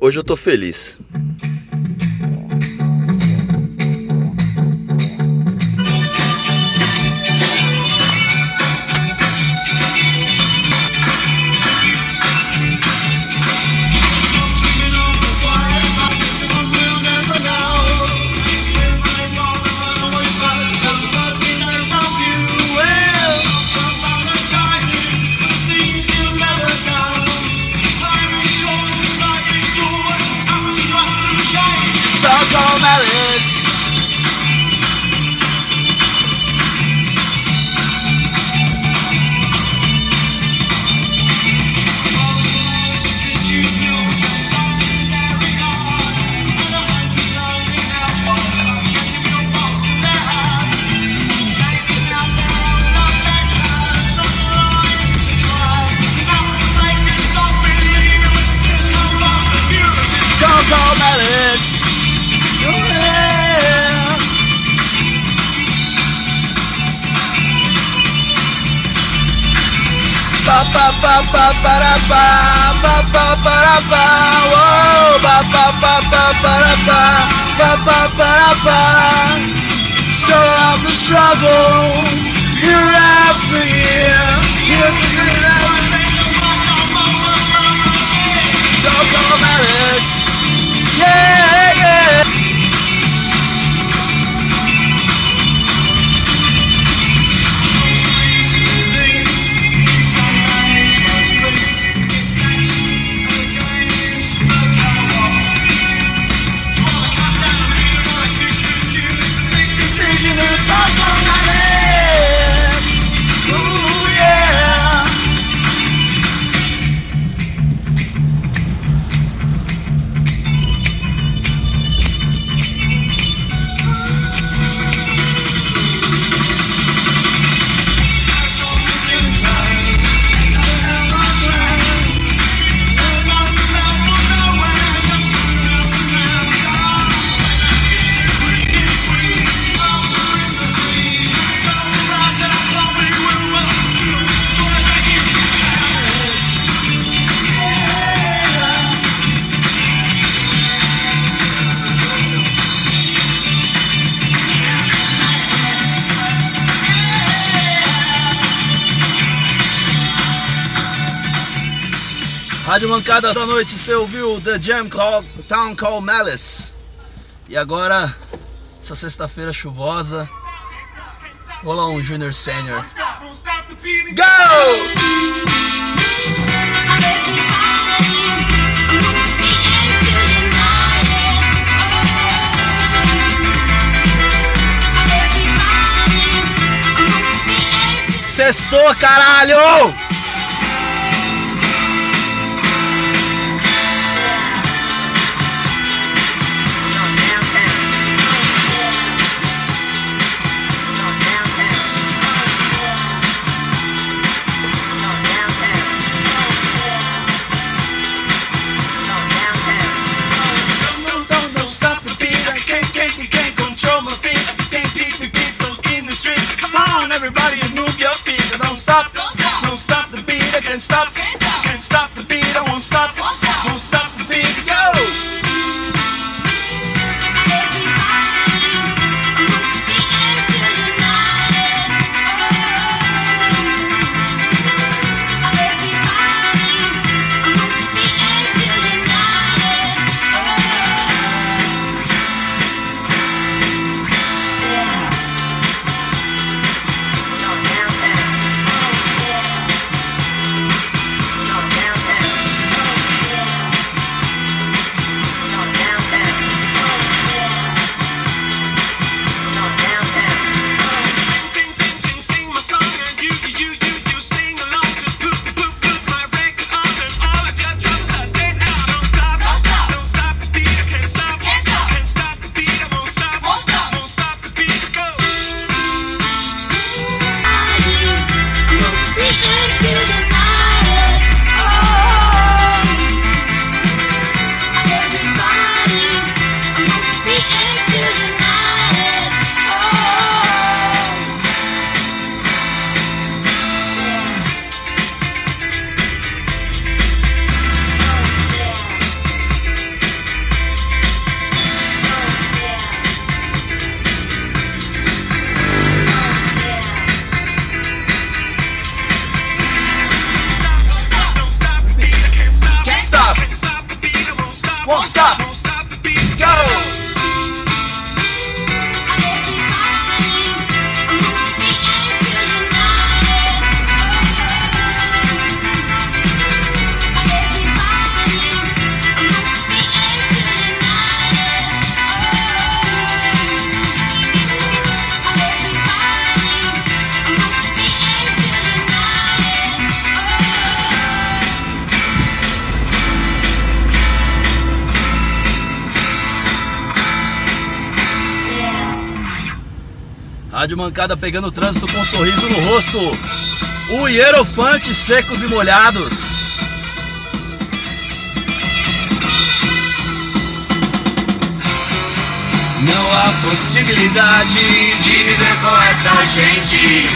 Hoje eu tô feliz. Ba ba ba ba ba da ba ba ba ba da ba whoa ba ba ba ba ba da ba ba ba ba da So of the struggle year after year year to year Don't go malice Yeah yeah Rádio Mancada da noite, você ouviu The Jam Call, Town Call Malice. E agora, essa sexta-feira chuvosa, rola um Junior Senior. Go! Sextou, caralho! Rádio Mancada pegando o trânsito com um sorriso no rosto. O Hierofante secos e molhados. Não há possibilidade de viver com essa gente.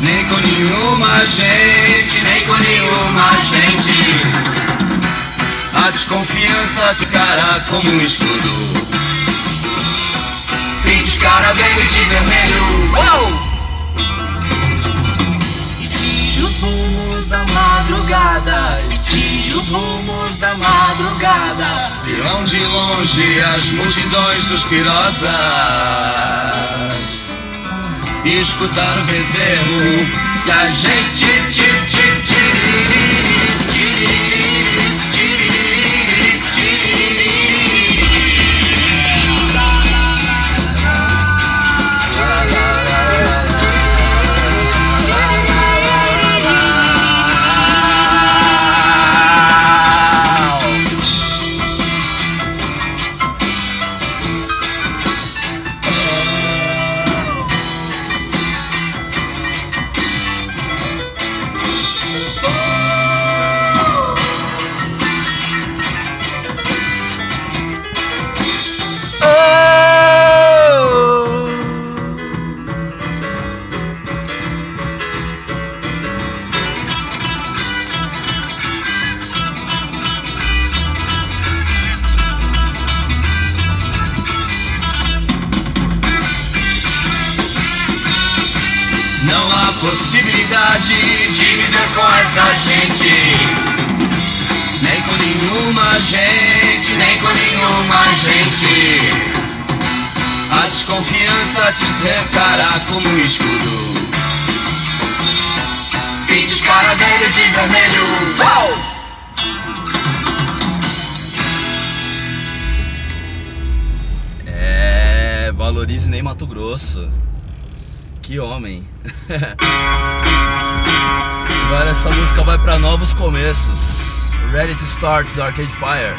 Nem com nenhuma gente, nem com nenhuma gente. A desconfiança de cara como um escudo. Pintos cara velho de vermelho. Uou! os rumos da madrugada e tinge os rumos da madrugada virão de longe as multidões suspirosas e escutar o bezerro que a gente ti, ti, ti, cercará como um escudo. E descara velho de vermelho. Uau! É, valorize nem Mato Grosso. Que homem. Agora essa música vai para novos começos. Ready to Start do Arcade Fire.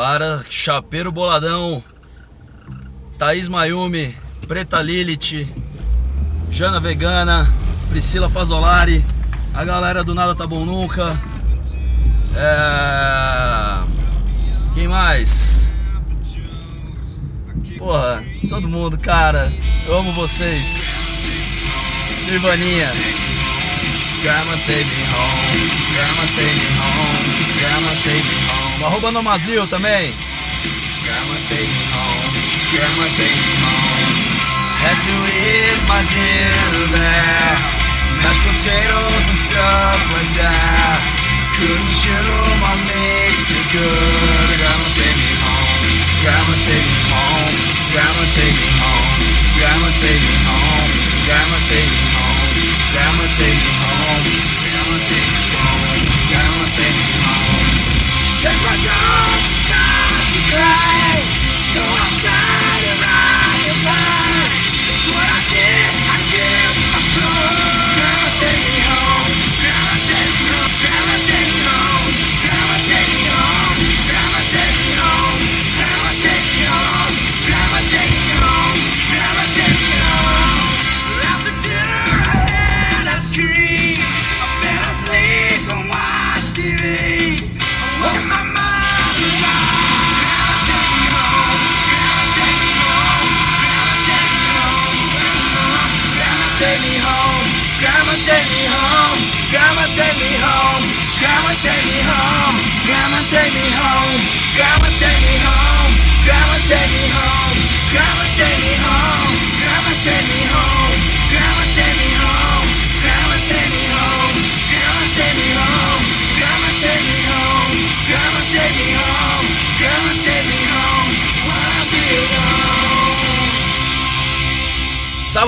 Para Chapeiro Boladão, Thaís Mayumi, Preta Lilith, Jana Vegana, Priscila Fazolari, a galera do Nada Tá Bom Nunca. É... Quem mais? Porra, todo mundo, cara. Eu amo vocês. Nirvaninha. Grandma take me home, grandma take me home, home. Arroba Nomazil também. Had to eat my dinner there. Mashed potatoes and stuff like that. Couldn't chew my mix too good. Grandma take me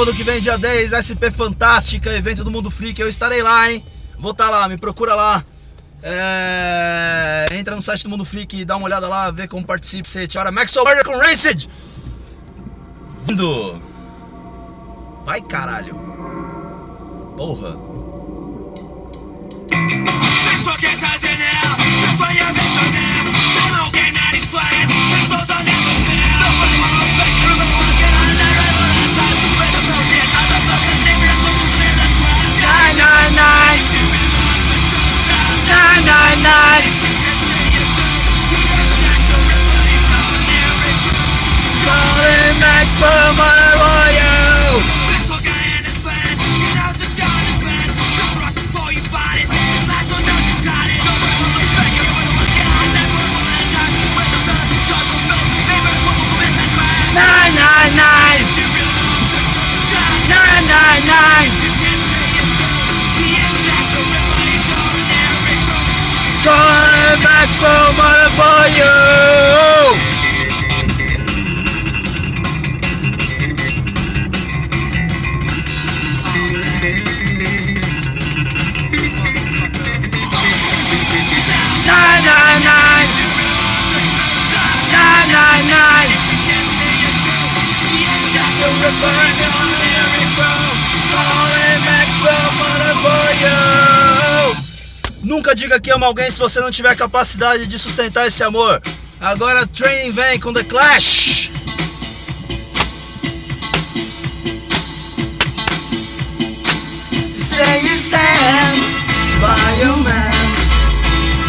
Sábado que vem, dia 10, SP Fantástica, evento do Mundo Freak. Eu estarei lá, hein? Vou estar lá, me procura lá. É... Entra no site do Mundo Freak, dá uma olhada lá, vê como participa. Você hora Maxwell Murder com Rancid. Vindo. Vai, caralho. Porra. Nunca diga que ama alguém se você não tiver capacidade de sustentar esse amor. Agora Training vem com The Clash. Say you stand by your man.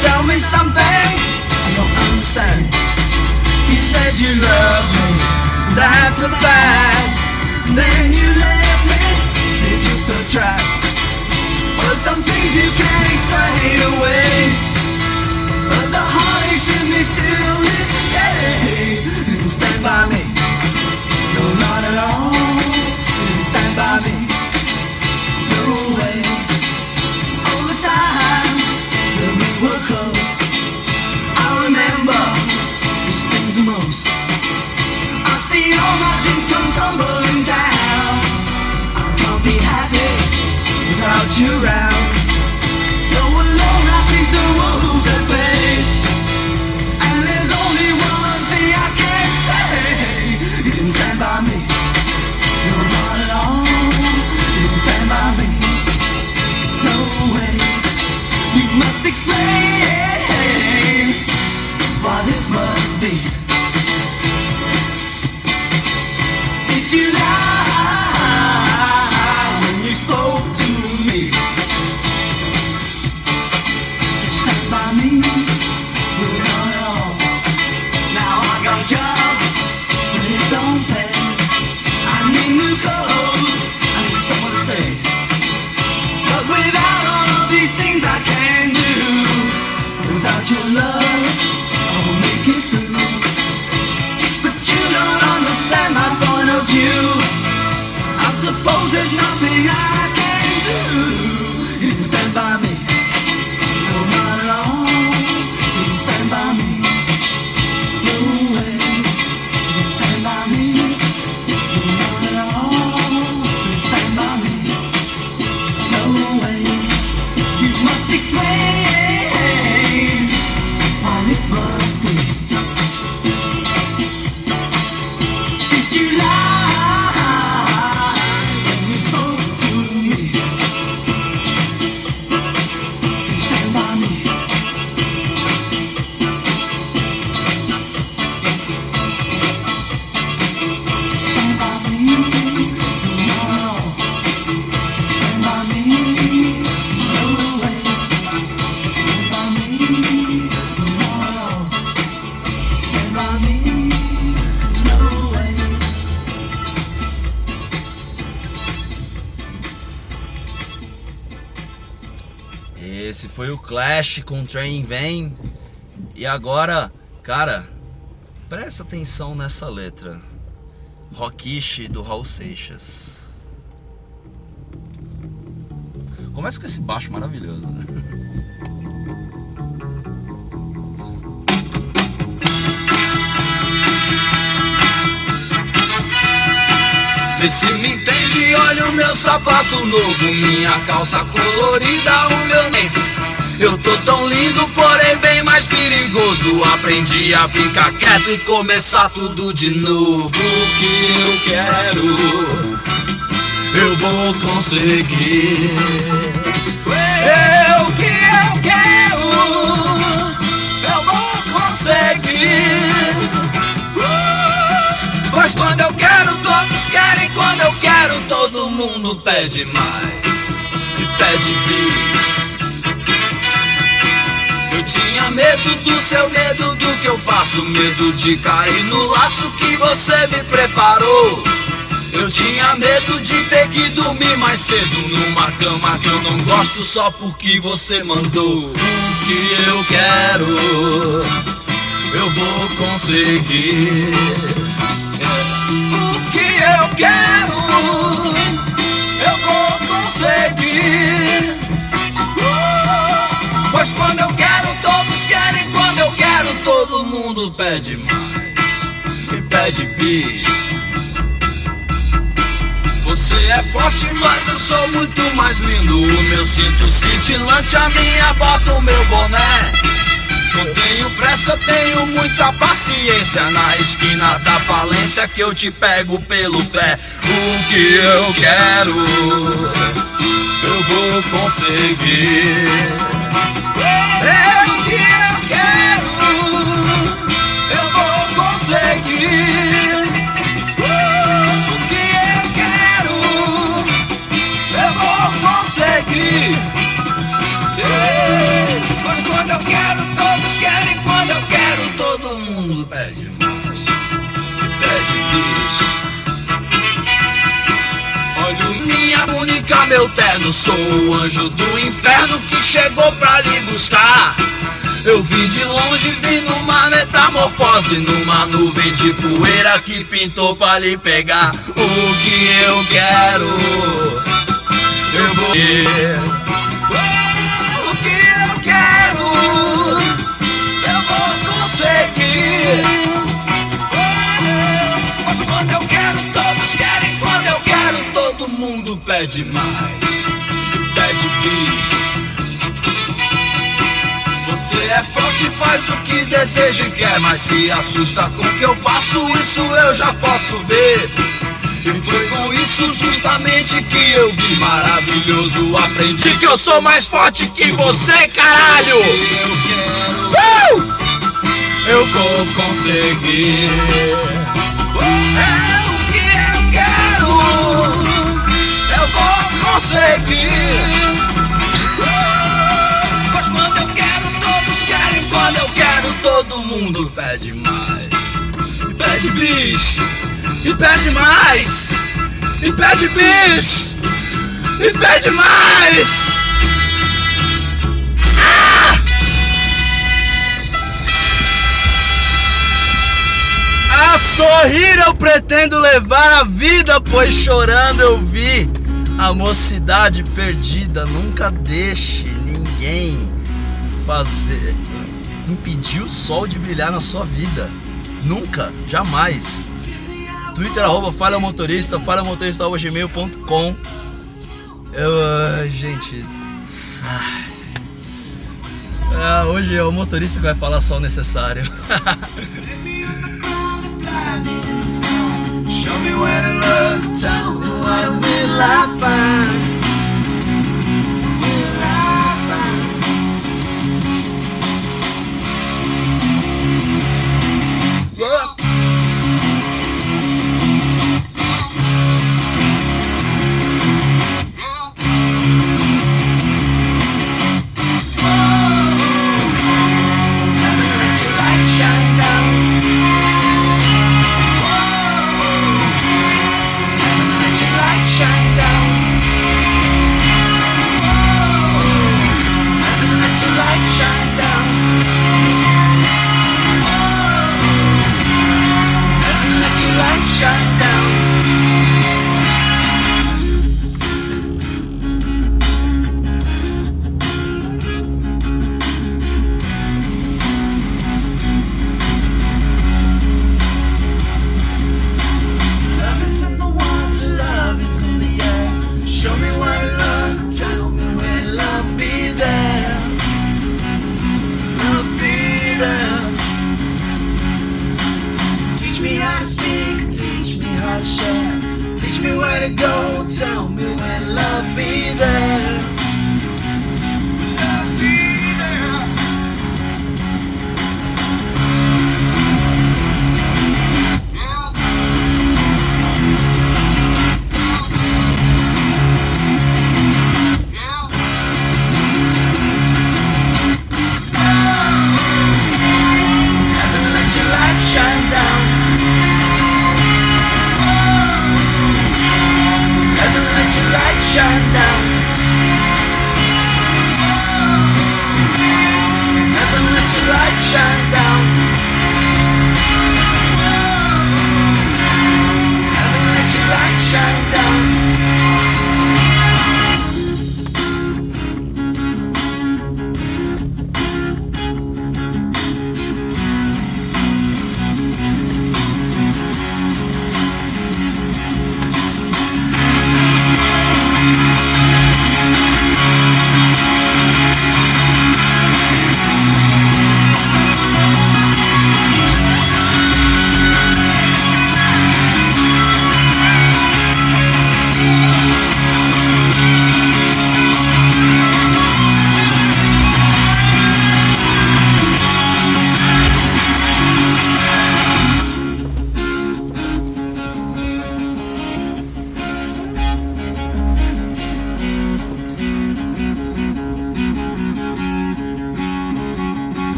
Tell me something I don't understand. You said you love me, that's a fact. Then you left me, said you feel trapped. But some things you can't explain away. But the heart is in me till this day. Stand by me, Clash com Train Vem. E agora, cara, presta atenção nessa letra. Rockish do Raul Seixas. Começa com esse baixo maravilhoso. Vê se me entende, olha o meu sapato novo, minha calça colorida, o meu nem eu tô tão lindo, porém bem mais perigoso. Aprendi a ficar quieto e começar tudo de novo. O que eu quero, eu vou conseguir. O que eu quero, eu vou conseguir. Pois quando eu quero, todos querem. Quando eu quero, todo mundo pede mais e pede bis. Eu tinha medo do seu medo do que eu faço, medo de cair no laço que você me preparou. Eu tinha medo de ter que dormir mais cedo numa cama que eu não gosto só porque você mandou. O que eu quero, eu vou conseguir. O que eu quero, eu vou conseguir. Pois quando eu quero. Todo mundo pede mais. E pede bis. Você é forte, mas eu sou muito mais lindo. O meu cinto cintilante, a minha bota, o meu boné. Não tenho pressa, tenho muita paciência. Na esquina da falência que eu te pego pelo pé. O que eu quero, eu vou conseguir. É mundo pede mais. Pede bis. Olha minha única, meu terno. Sou o anjo do inferno que chegou pra lhe buscar. Eu vim de longe, vim numa metamorfose, numa nuvem de poeira que pintou pra lhe pegar. O que eu quero, eu vou Mas quando eu quero, todos querem. Quando eu quero, todo mundo pede mais. Pede bis. Você é forte, faz o que deseja e quer, mas se assusta com o que eu faço, isso eu já posso ver. E foi com isso justamente que eu vi maravilhoso. Aprendi que eu sou mais forte que você, caralho! Eu quero, uh! Eu vou conseguir. É o que eu quero, eu vou conseguir. Quando eu quero, todo mundo pede mais. E pede bis, e pede mais. E pede bis, e pede mais. Sorrir eu pretendo levar a vida, pois chorando eu vi A mocidade perdida, nunca deixe ninguém fazer impedir o sol de brilhar na sua vida. Nunca, jamais. Twitter arroba falha motorista, falha motorista gmail.com. Gente, ah, hoje é o motorista que vai falar só o necessário. Show me where to look, tell me what will I find